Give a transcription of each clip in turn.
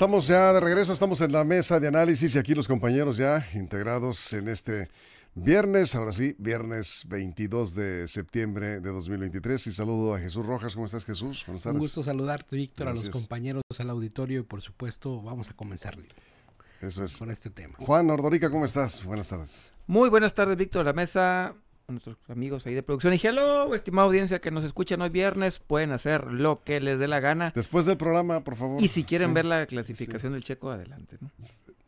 Estamos ya de regreso, estamos en la mesa de análisis y aquí los compañeros ya integrados en este viernes, ahora sí, viernes 22 de septiembre de 2023 y saludo a Jesús Rojas. ¿Cómo estás Jesús? Buenas tardes. Un gusto saludarte Víctor, a los compañeros, al auditorio y por supuesto vamos a comenzar Eso es. con este tema. Juan Ordorica, ¿cómo estás? Buenas tardes. Muy buenas tardes Víctor, la mesa nuestros amigos ahí de producción. Y hello, estimada audiencia que nos escuchan hoy viernes, pueden hacer lo que les dé la gana. Después del programa, por favor. Y si quieren ver la clasificación del checo, adelante. ¿no?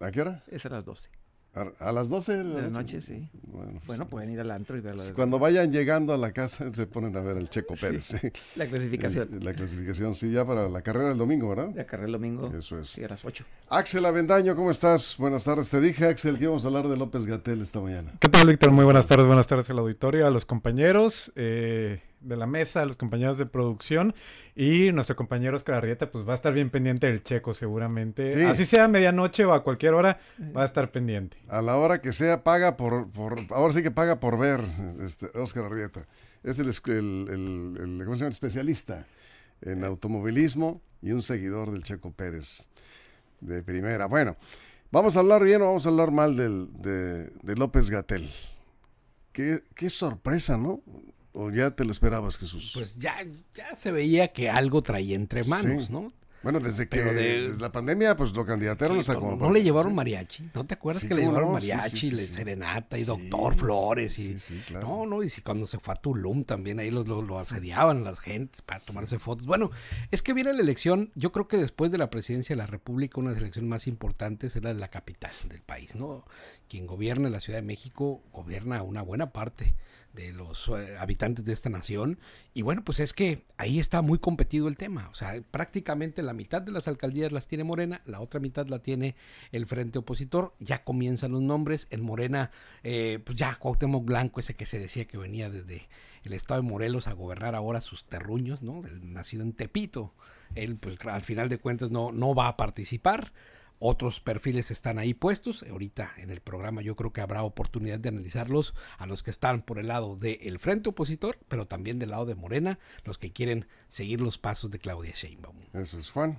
¿A qué hora? Es a las 12. A, las 12 de la, noche? sí. Bueno, pues pueden ir al antro y verlo. Pues cuando vayan llegando a la casa se ponen a ver el Checo Pérez. La clasificación. la clasificación, sí, ya para la carrera del domingo, ¿verdad? La carrera del domingo. Eso es. Sí, a las 8. Axel Avendaño, ¿cómo estás? Buenas tardes. Te dije, Axel, que íbamos a hablar de López Gatel esta mañana. ¿Qué tal, Víctor? Muy buenas tardes. Buenas tardes al auditorio, a los compañeros. Eh, de la mesa, a los compañeros de producción y nuestro compañero Oscar Arrieta, pues va a estar bien pendiente del checo seguramente. Así sea a medianoche o a cualquier hora, va a estar pendiente. A la hora que sea, paga por, por ahora sí que paga por ver, este, Oscar Arrieta. Es el, el, el, ¿cómo se llama? especialista en automovilismo y un seguidor del Checo Pérez de primera. Bueno, vamos a hablar bien o vamos a hablar mal del, de, de López Gatel. Qué, qué sorpresa, ¿no? ¿O ya te lo esperabas, Jesús? Pues ya, ya se veía que algo traía entre manos, ¿no? Bueno, desde que desde la pandemia, pues lo candidataron a como... No, le llevaron mariachi. ¿No te acuerdas que le llevaron mariachi, le serenata y doctor Flores? y claro. No, no, y si cuando se fue a Tulum también ahí los, lo, asediaban las gentes para tomarse fotos. Bueno, es que viene la elección, yo creo que después de la presidencia de la República, una de las elecciones más importantes es la de la capital del país, ¿no? Quien gobierna la Ciudad de México gobierna una buena parte de los eh, habitantes de esta nación. Y bueno, pues es que ahí está muy competido el tema. O sea, prácticamente la mitad de las alcaldías las tiene Morena, la otra mitad la tiene el Frente Opositor. Ya comienzan los nombres. En Morena, eh, pues ya Cuauhtémoc Blanco, ese que se decía que venía desde el estado de Morelos a gobernar ahora sus terruños, ¿no? nacido en Tepito. Él, pues al final de cuentas, no, no va a participar. Otros perfiles están ahí puestos. Ahorita en el programa yo creo que habrá oportunidad de analizarlos a los que están por el lado del frente opositor, pero también del lado de Morena, los que quieren seguir los pasos de Claudia Sheinbaum. Eso es Juan.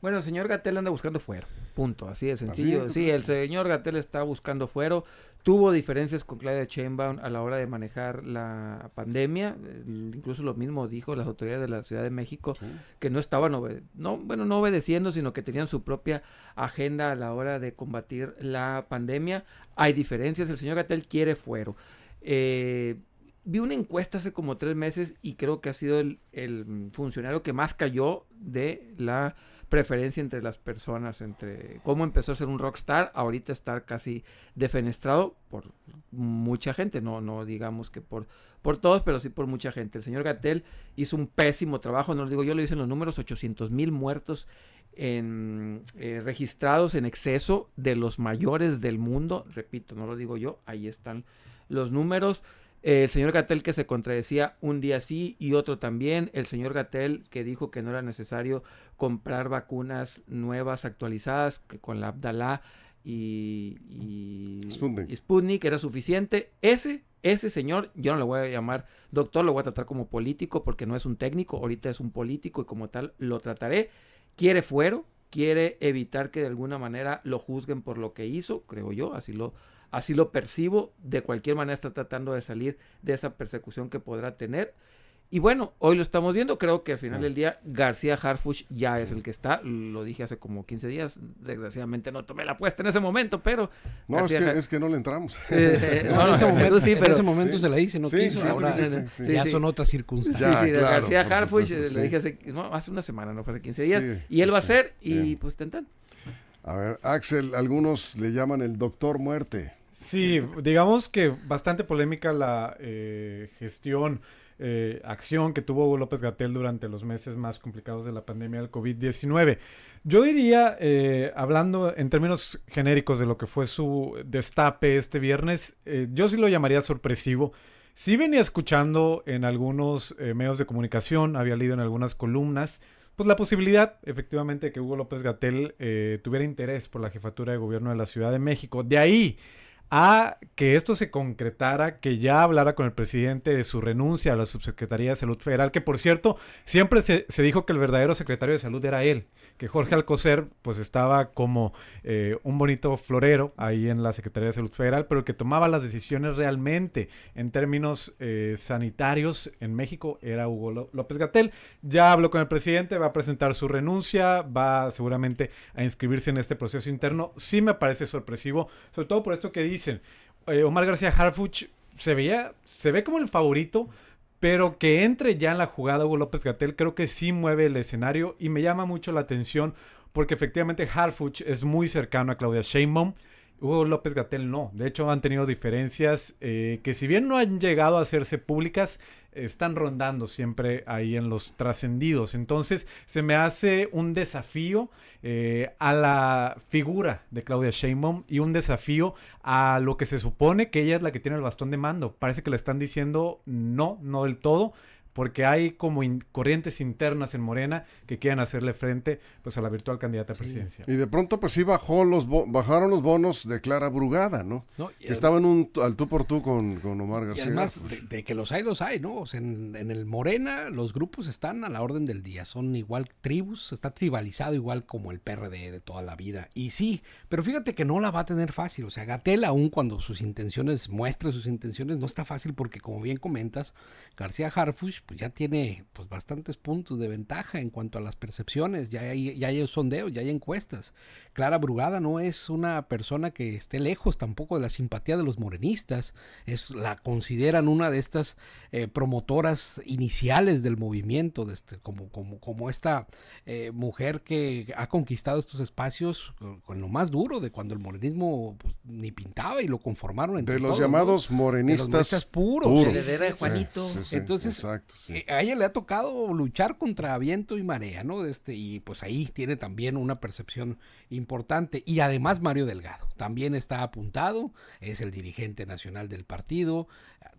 Bueno, el señor Gatel anda buscando fuero. Punto. Así de sencillo. Sí, el señor Gatel está buscando fuero tuvo diferencias con Claudia Sheinbaum a la hora de manejar la pandemia, incluso lo mismo dijo las autoridades de la Ciudad de México que no estaban no bueno, no obedeciendo, sino que tenían su propia agenda a la hora de combatir la pandemia. Hay diferencias, el señor Gatel quiere fuero. Eh, vi una encuesta hace como tres meses y creo que ha sido el, el funcionario que más cayó de la preferencia entre las personas, entre cómo empezó a ser un rockstar, ahorita estar casi defenestrado por mucha gente, no, no digamos que por, por todos, pero sí por mucha gente. El señor Gatel hizo un pésimo trabajo, no lo digo yo, lo dicen los números, 800 mil muertos en, eh, registrados en exceso de los mayores del mundo, repito, no lo digo yo, ahí están los números. El señor Gatel que se contradecía un día sí y otro también. El señor Gatel que dijo que no era necesario comprar vacunas nuevas, actualizadas, que con la Abdalá y, y, Sputnik. era suficiente. Ese, ese señor, yo no le voy a llamar doctor, lo voy a tratar como político porque no es un técnico, ahorita es un político y como tal lo trataré. Quiere fuero, quiere evitar que de alguna manera lo juzguen por lo que hizo, creo yo, así lo así lo percibo, de cualquier manera está tratando de salir de esa persecución que podrá tener. Y bueno, hoy lo estamos viendo, creo que al final del día García Harfuch ya es el que está, lo dije hace como 15 días, desgraciadamente no tomé la apuesta en ese momento, pero... No, es que, es que, no le entramos. en ese momento, sí, pero ese momento se la hice, no quiso, ahora ya son otras circunstancias. sí, García Harfuch, lo dije hace, hace una semana, no fue hace 15 días, y él va a ser, y pues tentan. A ver, Axel, algunos le llaman el doctor muerte. Sí, digamos que bastante polémica la eh, gestión eh, acción que tuvo Hugo López Gatel durante los meses más complicados de la pandemia del COVID-19. Yo diría, eh, hablando en términos genéricos de lo que fue su destape este viernes, eh, yo sí lo llamaría sorpresivo. Sí venía escuchando en algunos medios de comunicación, había leído en algunas columnas, pues la posibilidad, efectivamente, de que Hugo López Gatel tuviera interés por la jefatura de gobierno de la Ciudad de México. De ahí a que esto se concretara, que ya hablara con el presidente de su renuncia a la Subsecretaría de Salud Federal, que por cierto, siempre se, dijo que el verdadero secretario de Salud era él que Jorge Alcocer pues estaba como eh, un bonito florero ahí en la Secretaría de Salud Federal, pero el que tomaba las decisiones realmente en términos eh, sanitarios en México era Hugo López Gatel. Ya habló con el presidente, va a presentar su renuncia, va seguramente a inscribirse en este proceso interno. Sí me parece sorpresivo, sobre todo por esto que dicen. Eh, Omar García Harfuch se veía, se ve como el favorito, pero que entre ya en la jugada Hugo López Gatel creo que sí mueve el escenario y me llama mucho la atención porque efectivamente Harfuch es muy cercano a Claudia Sheinbaum. Hugo López Gatel no. De hecho, han tenido diferencias eh, que si bien no han llegado a hacerse públicas, están rondando siempre ahí en los trascendidos. Entonces se me hace un desafío eh, a la figura de Claudia Sheinbaum y un desafío a lo que se supone que ella es la que tiene el bastón de mando. Parece que le están diciendo no, no del todo porque hay como corrientes internas en Morena que quieren hacerle frente pues a la virtual candidata a presidencia. Y de pronto pues sí bajó los bajaron los bonos de Clara Brugada, ¿no? que estaba en un al tú por tú con, Omar García. Y además de, que los hay, los hay, ¿no? en, el Morena los grupos están a la orden del día, son igual tribus, está tribalizado igual como el PRD de toda la vida. Y sí, pero fíjate que no la va a tener fácil, o sea, Gatel aún cuando sus intenciones, muestre sus intenciones, no está fácil porque como bien comentas, García Harfush pues ya tiene pues bastantes puntos de ventaja en cuanto a las percepciones, ya hay, ya hay sondeos, ya hay encuestas. Clara Brugada no es una persona que esté lejos tampoco de la simpatía de los morenistas, es la consideran una de estas eh, promotoras iniciales del movimiento, de este, como, como, como esta eh, mujer que ha conquistado estos espacios con, lo más duro de cuando el morenismo pues, ni pintaba y lo conformaron entre de los llamados morenistas, puros, heredera de Juanito. Entonces, exacto, eh, a ella le ha tocado luchar contra viento y marea, ¿no? Este, y pues ahí tiene también una percepción importante. Y además Mario Delgado también está apuntado, es el dirigente nacional del partido,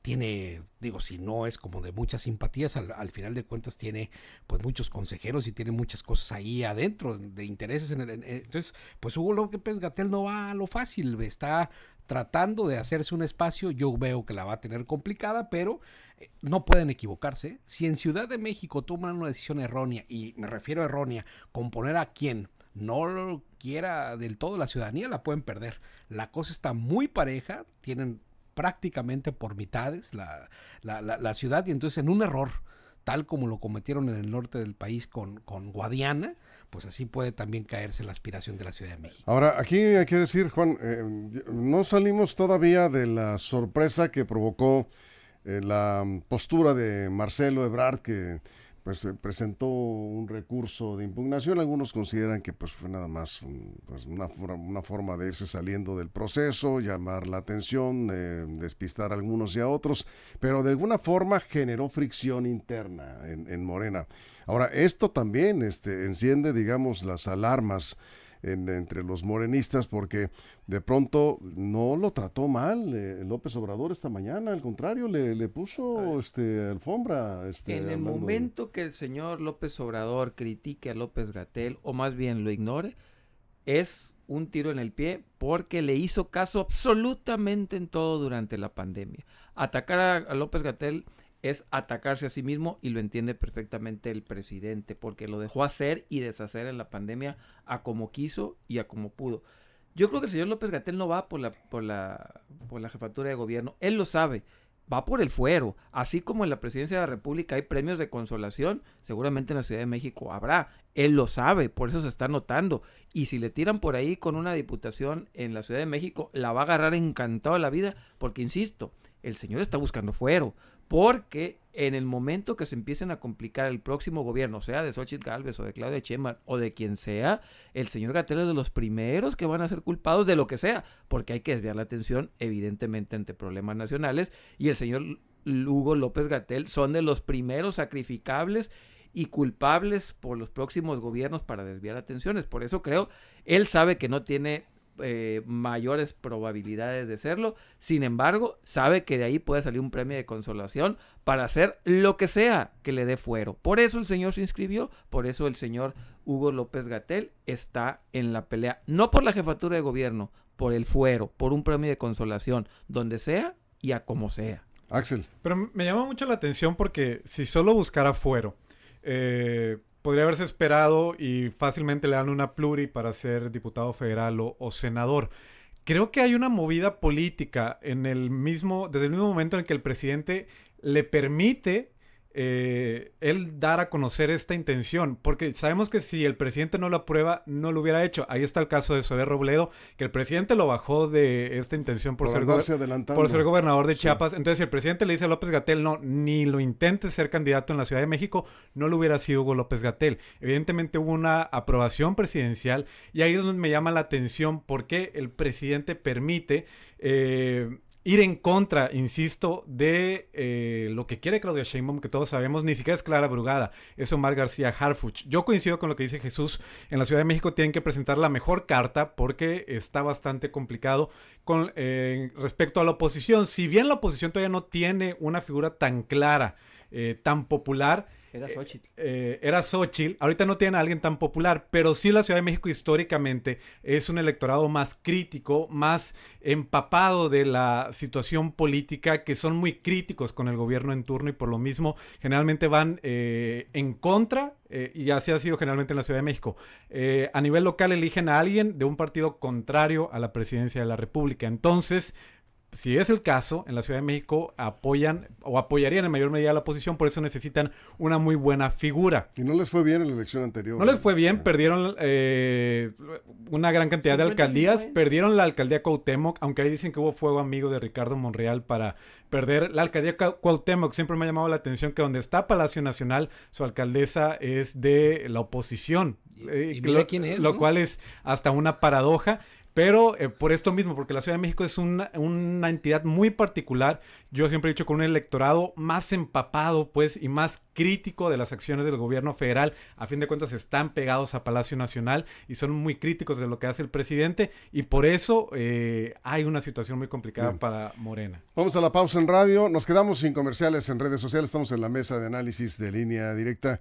tiene, digo, si no es como de muchas simpatías, al, final de cuentas tiene pues muchos consejeros y tiene muchas cosas ahí adentro de intereses. En el, entonces, pues Hugo López Gatel no va a lo fácil, está tratando de hacerse un espacio, yo veo que la va a tener complicada, pero eh, no pueden equivocarse. Si en Ciudad de México toman una decisión errónea, y me refiero a errónea, con poner a quien no lo quiera del todo la ciudadanía, la pueden perder. La cosa está muy pareja, tienen prácticamente por mitades la, la, ciudad y entonces en un error tal como lo cometieron en el norte del país con, con Guadiana, pues así puede también caerse la aspiración de la Ciudad de México. Ahora, aquí hay que decir, Juan, eh, no salimos todavía de la sorpresa que provocó eh, la postura de Marcelo Ebrard, que pues presentó un recurso de impugnación. Algunos consideran que pues fue nada más pues, una, una, forma de irse saliendo del proceso, llamar la atención, eh, despistar a algunos y a otros, pero de alguna forma generó fricción interna en, en Morena. Ahora, esto también este, enciende, digamos, las alarmas entre los morenistas porque de pronto no lo trató mal eh, López Obrador esta mañana, al contrario, le, puso este, alfombra. Este, en el momento que el señor López Obrador critique a López Gatel, o más bien lo ignore, es un tiro en el pie porque le hizo caso absolutamente en todo durante la pandemia. Atacar a, a López Gatel es atacarse a sí mismo y lo entiende perfectamente el presidente porque lo dejó hacer y deshacer en la pandemia a como quiso y a como pudo. Yo creo que el señor López Gatel no va por la, por la, por la jefatura de gobierno, él lo sabe, va por el fuero, así como en la presidencia de la República hay premios de consolación, seguramente en la Ciudad de México habrá, él lo sabe, por eso se está notando, y si le tiran por ahí con una diputación en la Ciudad de México, la va a agarrar encantado la vida, porque insisto, el señor está buscando fuero, porque en el momento que se empiecen a complicar el próximo gobierno, sea de Xochitl Galvez o de Claudia Sheinbaum o de quien sea, el señor Gatel es de los primeros que van a ser culpados de lo que sea, porque hay que desviar la atención evidentemente ante problemas nacionales y el señor Hugo López Gatel son de los primeros sacrificables y culpables por los próximos gobiernos para desviar atenciones. Por eso creo, él sabe que no tiene eh, mayores probabilidades de serlo. Sin embargo, sabe que de ahí puede salir un premio de consolación para hacer lo que sea que le dé fuero. Por eso el señor se inscribió, por eso el señor Hugo López Gatel está en la pelea. No por la jefatura de gobierno, por el fuero, por un premio de consolación, donde sea y a como sea. Axel. Pero me llama mucho la atención porque si solo buscara fuero, eh, podría haberse esperado y fácilmente le dan una pluri para ser diputado federal o, senador. Creo que hay una movida política en el mismo, desde el mismo momento en que el presidente le permite eh, él dar a conocer esta intención, porque sabemos que si el presidente no lo aprueba, no lo hubiera hecho. Ahí está el caso de Sober Robledo, que el presidente lo bajó de esta intención por, ser, por ser, gobernador de Chiapas. Entonces, si el presidente le dice a López Gatel, no, ni lo intente ser candidato en la Ciudad de México, no lo hubiera sido Hugo López Gatel. Evidentemente hubo una aprobación presidencial y ahí es donde me llama la atención porque el presidente permite eh, ir en contra, insisto, de eh, lo que quiere Claudia Sheinbaum, que todos sabemos, ni siquiera es Clara Brugada, es Omar García Harfuch. Yo coincido con lo que dice Jesús, en la Ciudad de México tienen que presentar la mejor carta porque está bastante complicado con eh, respecto a la oposición. Si bien la oposición todavía no tiene una figura tan clara, eh, tan popular, era eh, Xochitl. Eh, era Xochitl. Ahorita no tiene a alguien tan popular, pero sí la Ciudad de México históricamente es un electorado más crítico, más empapado de la situación política, que son muy críticos con el gobierno en turno y por lo mismo generalmente van eh, en contra, y así ha sido generalmente en la Ciudad de México. a nivel local eligen a alguien de un partido contrario a la presidencia de la República. Entonces, si es el caso, en la Ciudad de México apoyan o apoyarían en mayor medida a la oposición, por eso necesitan una muy buena figura. Y no les fue bien en la elección anterior. No les fue bien, perdieron eh, una gran cantidad de alcaldías, perdieron la alcaldía Cuauhtémoc, aunque ahí dicen que hubo fuego amigo de Ricardo Monreal para perder la alcaldía Cuauhtémoc. Siempre me ha llamado la atención que donde está Palacio Nacional, su alcaldesa es de la oposición. Y, eh, lo, quién es, lo cual es hasta una paradoja. Pero eh, por esto mismo, porque la Ciudad de México es una, entidad muy particular, yo siempre he dicho con un electorado más empapado, pues, y más crítico de las acciones del gobierno federal. A fin de cuentas, están pegados a Palacio Nacional y son muy críticos de lo que hace el presidente, y por eso eh, hay una situación muy complicada para Morena. Vamos a la pausa en radio, nos quedamos sin comerciales en redes sociales, estamos en la mesa de análisis de línea directa.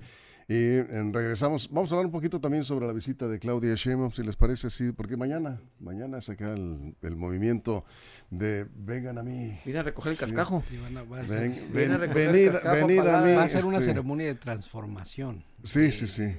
Y regresamos, vamos a hablar un poquito también sobre la visita de Claudia Sheinbaum, si les parece así, porque mañana, mañana se queda el, movimiento de vengan a mí. Viene a recoger el cascajo. venida, a mí. Va a ser una este ceremonia de transformación. Sí, sí, sí.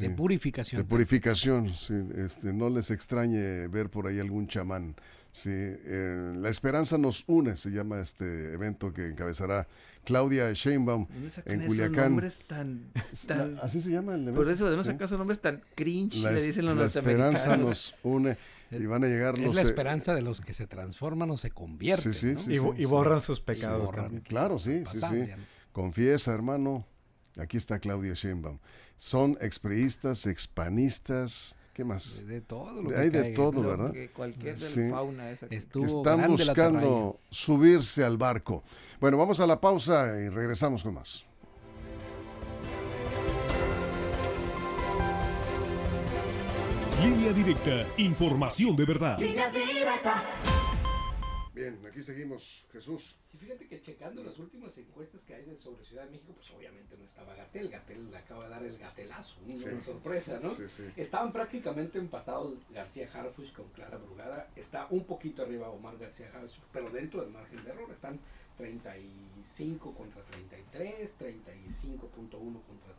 De, purificación. De purificación, sí. Este, no les extrañe ver por ahí algún chamán. Sí, eh, La Esperanza nos une, se llama este evento que encabezará Claudia Sheinbaum en Culiacán. nombres tan, tan... Así se llama el evento. Por eso, además, acaso nombres tan cringe, la, le dicen los La Esperanza nos une y van a llegar los... Es la esperanza de los que se transforman o se convierten, sí, sí, y, borran sus pecados también. Claro, sí, sí, sí. Confiesa, hermano. Aquí está Claudia Sheinbaum. Son expriistas, expanistas ¿Qué más? De, todo lo que Hay de todo, ¿verdad? cualquier fauna esa que están buscando subirse al barco. Bueno, vamos a la pausa y regresamos con más. Línea directa, información de verdad. Línea directa. Bien, aquí seguimos, Jesús. Sí, fíjate que checando las últimas encuestas que hay sobre Ciudad de México, pues obviamente no estaba Gatel. Gatel le acaba de dar el gatelazo, una sorpresa, ¿no? Sí, sí. Estaban prácticamente empastados García Harfuch con Clara Brugada. Está un poquito arriba Omar García Harfuch, pero dentro del margen de error. Están 35 contra 33, 35.1 contra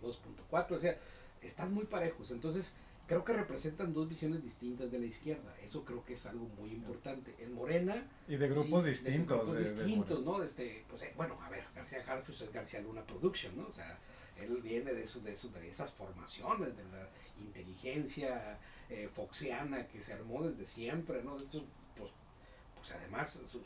32.4. O sea, están muy parejos. Entonces creo que representan dos visiones distintas de la izquierda. Eso creo que es algo muy importante. En Morena... Y de grupos distintos. De grupos distintos, ¿no? Este, pues, eh, bueno, a ver, García Harfus es García Luna Production, ¿no? O sea, él viene de, esos, de, esos, de esas formaciones, de la inteligencia eh, foxiana que se armó desde siempre, ¿no? Esto, pues, pues además su, su,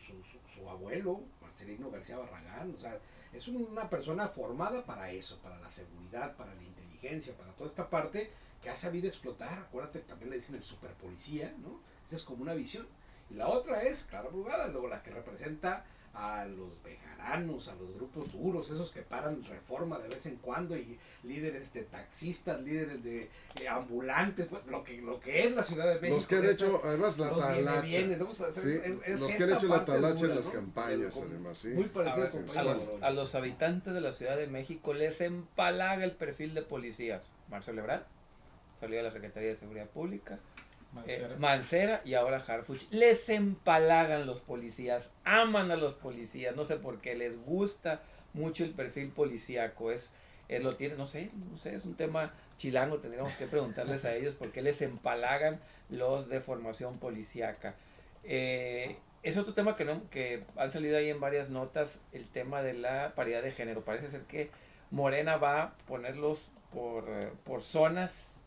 su, abuelo, Marcelino García Barragán, o sea, es una persona formada para eso, para la seguridad, para la inteligencia, para toda esta parte que ha sabido explotar, acuérdate, también le dicen el superpolicía, ¿no? Esa es como una visión. Y la otra es Clara Brugada, luego la que representa a los vegananos, a los grupos duros, esos que paran reforma de vez en cuando y líderes de taxistas, líderes de eh, ambulantes, pues, lo que lo que es la Ciudad de México. Los que han hecho además la talacha. los que han hecho la talacha en las campañas, además, sí. Muy parecido a, los, a los habitantes de la Ciudad de México les empalaga el perfil de policías. Marcelo Ebrard salió de la Secretaría de Seguridad Pública eh, Mancera. y ahora Harfuch. Les empalagan los policías, aman a los policías, no sé por qué, les gusta mucho el perfil policíaco. Es, él lo tiene, no sé, no sé, es un tema chilango, tendríamos que preguntarles a ellos por qué les empalagan los de formación policíaca. Eh, es otro tema que, no, que han salido ahí en varias notas, el tema de la paridad de género. Parece ser que Morena va a ponerlos por, eh, por zonas,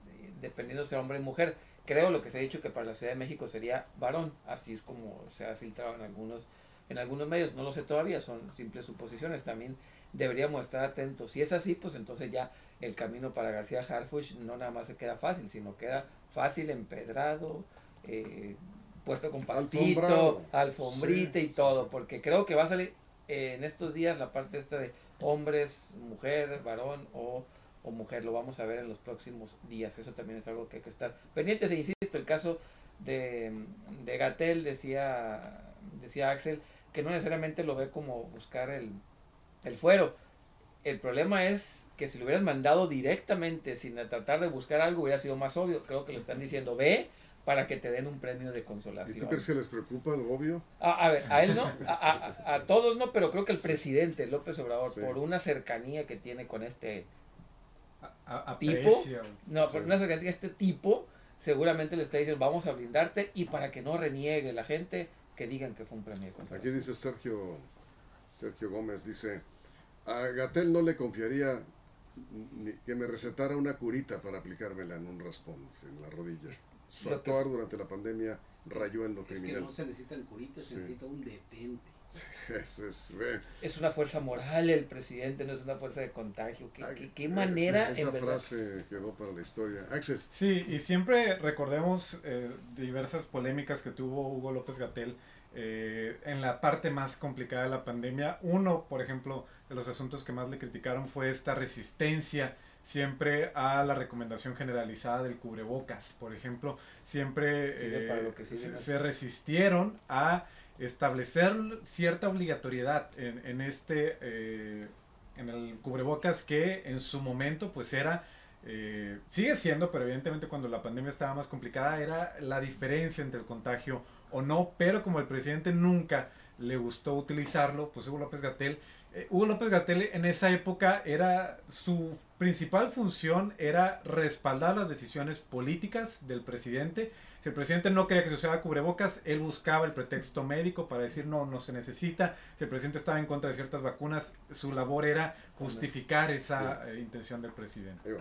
dependiendo de hombre o mujer. Creo lo que se ha dicho que para la Ciudad de México sería varón, así es como se ha filtrado en algunos, en algunos medios, no lo sé todavía, son simples suposiciones, también deberíamos estar atentos. Si es así, pues entonces ya el camino para García Harfuch no nada más se queda fácil, sino queda fácil, empedrado, eh, puesto con pastito, alfombrita y todo, porque creo que va a salir eh, en estos días la parte esta de hombres, mujer, varón o o mujer. Lo vamos a ver en los próximos días. Eso también es algo que hay que estar pendientes. E insisto, el caso de, de Gatel, decía, decía Axel, que no necesariamente lo ve como buscar el, el fuero. El problema es que si lo hubieran mandado directamente sin tratar de buscar algo hubiera sido más obvio. Creo que lo están diciendo, ve para que te den un premio de consolación. ¿Y tú crees que les preocupa lo obvio? A, ver, a él no, a, a, todos no, pero creo que el presidente López Obrador, por una cercanía que tiene con este tipo, no, por una cercanía este tipo seguramente le está diciendo vamos a blindarte y para que no reniegue la gente que digan que fue un premio. Aquí dice Sergio Sergio Gómez dice a Gatel no le confiaría que me recetara una curita para aplicármela en un raspón en la rodilla. Su actuar durante la pandemia rayó en lo criminal. Es que no se necesita el curita, se necesita un detente. Es, es una fuerza moral el presidente, no es una fuerza de contagio. ¿Qué, qué, manera? Esa, frase quedó para la historia. Axel. Sí, y siempre recordemos eh, diversas polémicas que tuvo Hugo López Gatel eh, en la parte más complicada de la pandemia. Uno, por ejemplo, de los asuntos que más le criticaron fue esta resistencia siempre a la recomendación generalizada del cubrebocas. Por ejemplo, siempre eh, se resistieron a establecer cierta obligatoriedad en, en este, eh, en el cubrebocas que en su momento pues era, eh, sigue siendo, pero evidentemente cuando la pandemia estaba más complicada era la diferencia entre el contagio o no, pero como el presidente nunca le gustó utilizarlo, pues Hugo López Gatel, eh, Hugo López Gatel en esa época era su principal función era respaldar las decisiones políticas del presidente si el presidente no quería que se usara cubrebocas, él buscaba el pretexto médico para decir no, no se necesita. Si el presidente estaba en contra de ciertas vacunas, su labor era justificar esa eh, intención del presidente.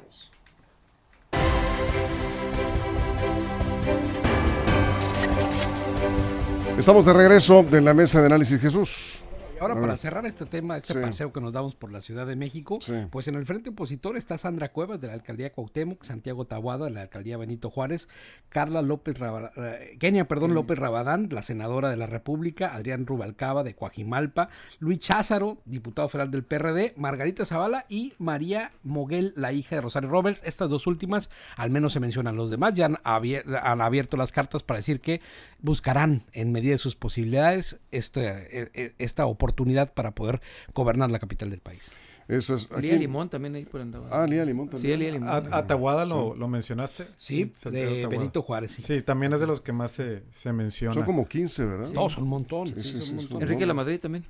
Estamos de regreso de la mesa de análisis Jesús. Ahora, para cerrar este tema, este paseo que nos damos por la Ciudad de México, pues en el frente opositor está Sandra Cuevas de la alcaldía Cuauhtémoc, Santiago Tabuada de la alcaldía Benito Juárez, Carla López eh, Kenia, perdón, López Rabadán, la senadora de la República, Adrián Rubalcaba de Coajimalpa, Luis Cházaro, diputado federal del PRD, Margarita Zavala y María Moguel, la hija de Rosario Roberts. Estas dos últimas, al menos se mencionan los demás, ya han, han abierto las cartas para decir que buscarán en medida de sus posibilidades este, e, e, esta oportunidad oportunidad para poder gobernar la capital del país. Eso es. Lía Limón también ahí por andaba. Ah, Lía Limón también. Sí, Lía Limón. Atahuada lo, lo, mencionaste. Sí, de Benito Juárez. Sí. también es de los que más se, se menciona. Son como 15, ¿verdad? No, son un montón. Enrique La Madrid también.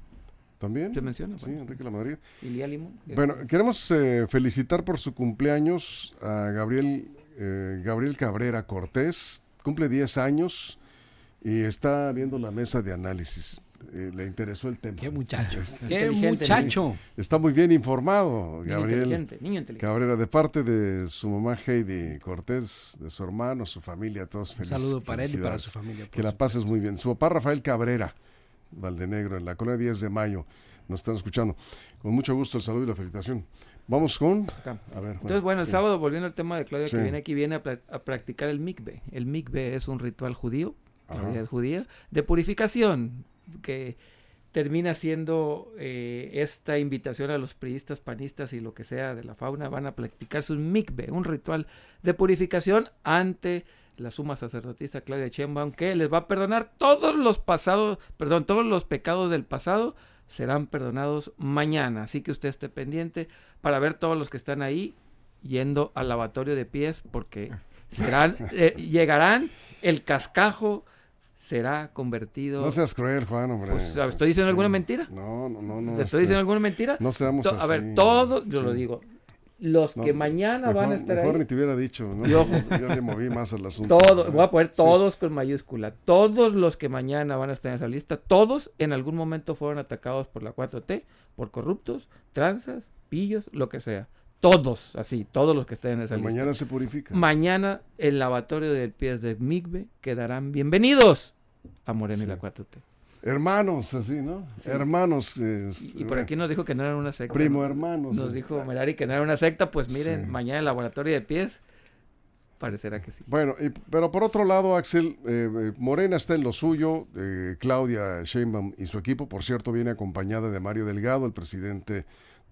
¿También? Se menciona. Sí, Enrique La Madrid. Y Lía Limón. Bueno, queremos eh, felicitar por su cumpleaños a Gabriel, eh, Gabriel Cabrera Cortés. Cumple 10 años y está viendo la mesa de análisis. Eh, le interesó el tema. Qué muchacho. Qué muchacho. Está muy bien informado, Gabriel. Niño inteligente, niño inteligente. Cabrera, de parte de su mamá Heidi Cortés, de su hermano, su familia, todos felices. Un saludo para él y para su familia. Que la pases muy bien. Su papá Rafael Cabrera, Valdenegro, en la colonia 10 de mayo, nos están escuchando. Con mucho gusto el saludo y la felicitación. Vamos con... A ver, Entonces, bueno, el sábado, volviendo al tema de Claudia que viene aquí, viene a, practicar el mikve. El mikve es un ritual judío, judía, de purificación que termina siendo eh, esta invitación a los priistas, panistas y lo que sea de la fauna, van a practicar su mikve, un ritual de purificación ante la suma sacerdotisa Claudia Sheinbaum, que les va a perdonar todos los pasados, perdón, todos los pecados del pasado serán perdonados mañana. Así que usted esté pendiente para ver todos los que están ahí yendo al lavatorio de pies, porque serán, eh, llegarán el cascajo será convertido. No seas cruel, Juan, hombre. Pues, ¿Estoy diciendo alguna mentira? No, no, no. no ¿Estoy este, diciendo alguna mentira? No seamos así. A ver, todos, yo lo digo, los que mañana van a estar mejor ahí. ni te hubiera dicho, ¿no? Yo, le moví más al asunto. Todo, voy a poner todos con mayúscula. Todos los que mañana van a estar en esa lista, todos en algún momento fueron atacados por la 4T, por corruptos, tranzas, pillos, lo que sea. Todos, así, todos los que estén en esa lista. Mañana se purifica. Mañana el lavatorio del pies de Migbe quedarán bienvenidos a Morena y la 4T. Hermanos, así, ¿no? Hermanos. y, por aquí nos dijo que no eran una secta. Primo hermanos. Nos dijo Merari que no era una secta, pues miren, mañana el laboratorio de pies parecerá que sí. Bueno, pero por otro lado, Axel, eh, eh, Morena está en lo suyo, eh, Claudia Sheinbaum y su equipo, por cierto, viene acompañada de Mario Delgado, el presidente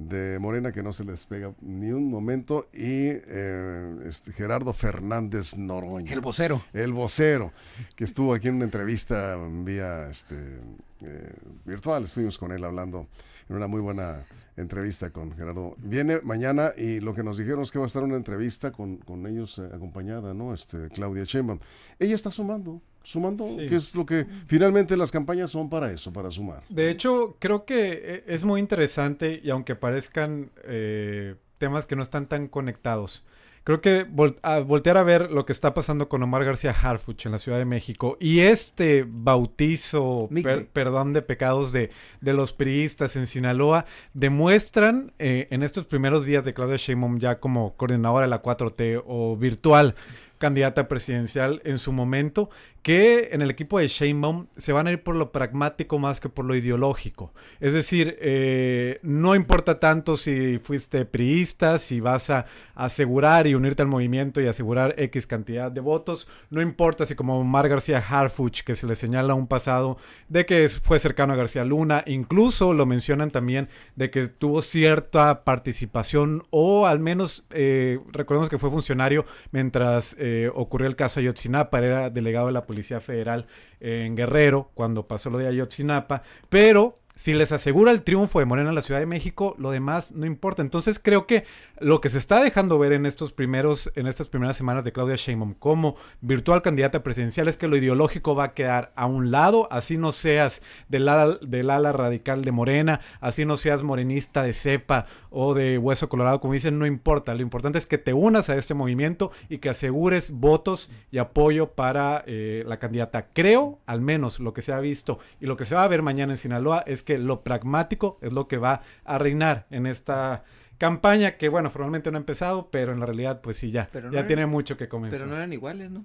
de Morena que no se les pega ni un momento y eh, este, Gerardo Fernández Noroña. El vocero. El vocero, que estuvo aquí en una entrevista vía este, eh, virtual, estuvimos con él hablando en una muy buena entrevista con Gerardo. Viene mañana y lo que nos dijeron es que va a estar una entrevista con, con ellos eh, acompañada, ¿no? Este, Claudia Sheinbaum. Ella está sumando, sumando, que es lo que finalmente las campañas son para eso, para sumar. De hecho, creo que eh, es muy interesante y aunque parezcan eh, temas que no están tan conectados, creo que voltear a ver lo que está pasando con Omar García Harfuch en la Ciudad de México y este bautizo, perdón de pecados de, de, los priistas en Sinaloa, demuestran eh, en estos primeros días de Claudia Sheinbaum ya como coordinadora de la 4T o virtual candidata presidencial en su momento, que en el equipo de Sheinbaum se van a ir por lo pragmático más que por lo ideológico. Es decir, eh, no importa tanto si fuiste priista, si vas a asegurar y unirte al movimiento y asegurar X cantidad de votos, no importa si como Mar García Harfuch, que se le señala un pasado de que fue cercano a García Luna, incluso lo mencionan también de que tuvo cierta participación o al menos eh, recordemos que fue funcionario mientras... Eh, ocurrió el caso Ayotzinapa, era delegado de la Policía Federal en Guerrero cuando pasó lo de Ayotzinapa, pero si les asegura el triunfo de Morena en la Ciudad de México, lo demás no importa. Entonces creo que lo que se está dejando ver en estos primeros, en estas primeras semanas de Claudia Sheinbaum como virtual candidata presidencial es que lo ideológico va a quedar a un lado, así no seas del ala, del ala radical de Morena, así no seas morenista de cepa o de hueso colorado, como dicen, no importa. Lo importante es que te unas a este movimiento y que asegures votos y apoyo para eh, la candidata. Creo, al menos lo que se ha visto y lo que se va a ver mañana en Sinaloa es que lo pragmático es lo que va a reinar en esta campaña que, bueno, probablemente no ha empezado, pero en la realidad, pues sí, ya, ya tiene mucho que comenzar. Pero no eran iguales, ¿no?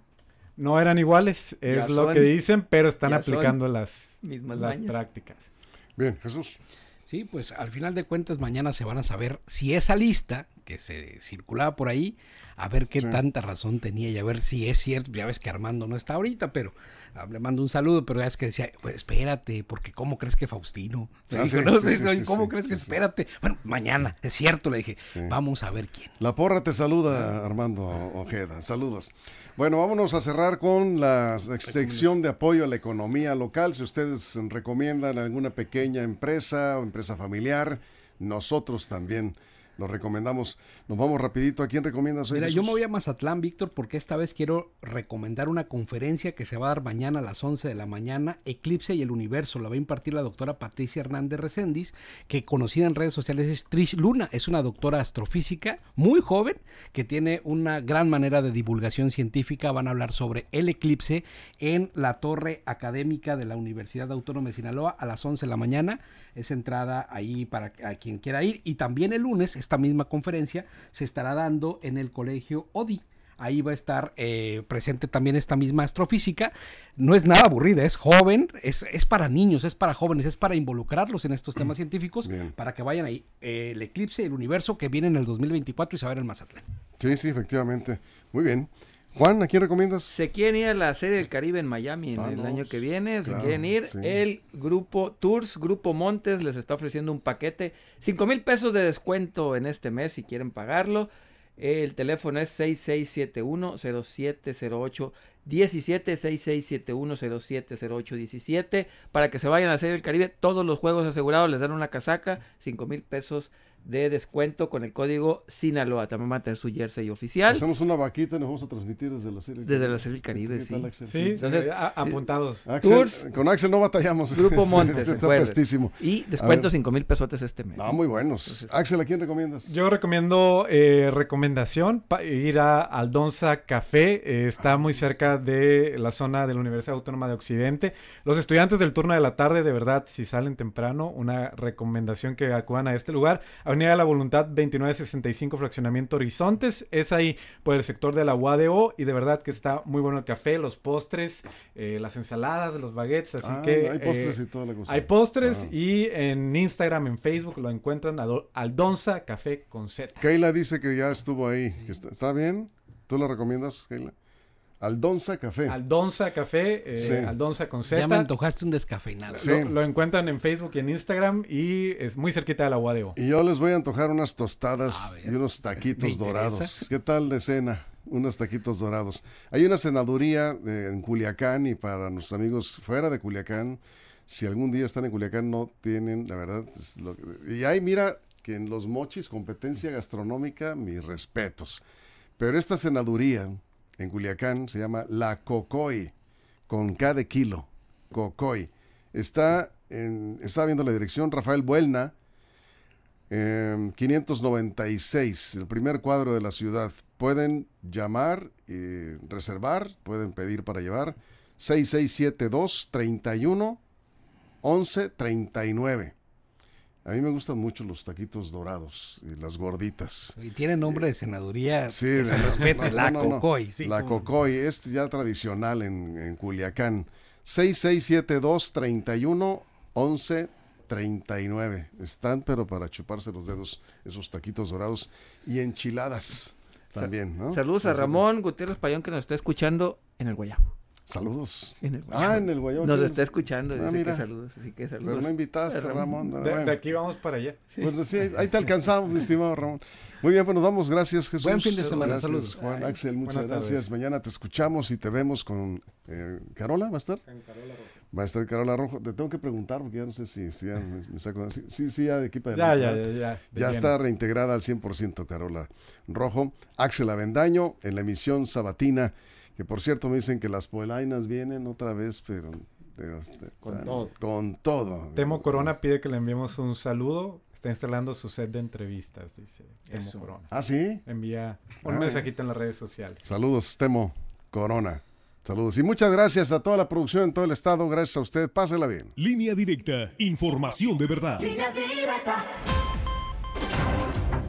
No eran iguales, es lo que dicen, pero están aplicando las, las prácticas. Bien, Jesús. Sí, pues al final de cuentas mañana se van a saber si esa lista que se circulaba por ahí, a ver qué tanta razón tenía y a ver si es cierto. Ya ves que Armando no está ahorita, pero ah, le mando un saludo, pero ya es que decía, pues espérate, porque ¿cómo crees que Faustino? Ah, ¿Cómo crees que espérate? Bueno, mañana, es cierto, le dije, vamos a ver quién. La porra te saluda, Armando Ojeda, saludos. Bueno, vámonos a cerrar con la sección de apoyo a la economía local. Si ustedes recomiendan alguna pequeña empresa o empresa familiar, nosotros también lo recomendamos. Nos vamos rapidito. ¿A quién recomiendas hoy? Mira, yo me voy a Mazatlán, Víctor, porque esta vez quiero recomendar una conferencia que se va a dar mañana a las 11 de la mañana, Eclipse y el Universo. La va a impartir la doctora Patricia Hernández Recendis, que conocida en redes sociales es Trish Luna. Es una doctora astrofísica muy joven que tiene una gran manera de divulgación científica. Van a hablar sobre el eclipse en la torre académica de la Universidad Autónoma de Sinaloa a las 11 de la mañana. Es entrada ahí para quien quiera ir. Y también el lunes esta misma conferencia se estará dando en el colegio ODI. Ahí va a estar eh, presente también esta misma astrofísica. No es nada aburrida, es joven, es, es, para niños, es para jóvenes, es para involucrarlos en estos temas científicos, para que vayan ahí. Eh, el eclipse, el universo que viene en el 2024 y ver en Mazatlán. Sí, sí, efectivamente. Muy bien. Juan, ¿a quién recomiendas? Se quieren ir a la Serie del Caribe en Miami en el año que viene. Se quieren ir. El grupo Tours, Grupo Montes, les está ofreciendo un paquete. 5 mil pesos de descuento en este mes si quieren pagarlo. El teléfono es 6671-0708. 17 6671 para que se vayan a la Serie del Caribe. Todos los juegos asegurados les dan una casaca, 5 mil pesos de descuento con el código Sinaloa. También va a tener su jersey oficial. Hacemos una vaquita y nos vamos a transmitir desde la serie. Desde la serie Caribe, sí. Sí, Entonces, apuntados. con Axel no batallamos. Grupo Montes. está prestísimo. Y descuento 5 mil pesotes este mes. No, muy buenos. Axel, ¿a quién recomiendas? Yo recomiendo eh, recomendación, ir a Aldonza Café. Eh, está ah. muy cerca de la zona de la Universidad Autónoma de Occidente. Los estudiantes del turno de la tarde, de verdad, si salen temprano, una recomendación que acudan a este lugar. Avenida de la Voluntad 2965, fraccionamiento Horizontes. Es ahí por el sector de la UADO y de verdad que está muy bueno el café, los postres, eh, las ensaladas, los baguettes. Así ah, que. Hay postres y eh, toda la cosa. Hay postres ah. y en Instagram, en Facebook lo encuentran Aldonza Café con Z. Keila dice que ya estuvo ahí. ¿Está, ¿Está bien? ¿Tú lo recomiendas, Keila? Aldonza Café. Aldonza Café, eh, Aldonza con Z. Ya me antojaste un descafeinado. Lo, encuentran en Facebook y en Instagram y es muy cerquita de la UADO. Y yo les voy a antojar unas tostadas y unos taquitos dorados. ¿Qué tal de cena? Unos taquitos dorados. Hay una senaduría en Culiacán y para nuestros amigos fuera de Culiacán, si algún día están en Culiacán no tienen, la verdad, y ahí mira que en los mochis, competencia gastronómica, mis respetos. Pero esta senaduría en Culiacán, se llama La Cocoy, con K de kilo, Cocoy. Está, está viendo la dirección Rafael Buelna, 596, em, el primer cuadro de la ciudad. Pueden llamar y reservar, pueden pedir para llevar 6672 31 11 39. A mí me gustan mucho los taquitos dorados y las gorditas. Y tiene nombre de senaduría sí, que se respeta, la Cocoy. la Cocoy, es ya tradicional en, en Culiacán. 6672 31 11 39. Están, pero para chuparse los dedos, esos taquitos dorados y enchiladas también, ¿no? Saludos a Ramón Gutiérrez Payón que nos está escuchando en el Guayabo. Saludos. En el ah, en el Guayabo. Nos está escuchando. Ah, dice que saludos. Así que saludos. Pero no invitaste, Ramón. De, aquí vamos para allá. Pues sí, ahí te alcanzamos, mi estimado Ramón. Muy bien, pues nos vamos. Gracias, Jesús. Buen fin de semana. saludos. Juan, Axel, muchas gracias. Mañana te escuchamos y te vemos con eh, Carola, ¿va a estar? Con Carola Rojo. Va a estar Carola Rojo. Te tengo que preguntar porque ya no sé si, ya me, saco. Sí, sí, ya de equipo de ya, ya, ya, ya, ya está reintegrada al 100% Carola Rojo. Axel Avendaño en la emisión sabatina que por cierto me dicen que las polainas vienen otra vez, pero... Este, con todo. Con todo. Temo Corona pide que le enviemos un saludo. Está instalando su set de entrevistas, dice Temo Corona. ¿Ah, sí? Envía un ah, mensajito en las redes sociales. Saludos, Temo Corona. Saludos y muchas gracias a toda la producción en todo el estado. Gracias a usted. Pásela bien. Línea directa. Información de verdad. Línea directa.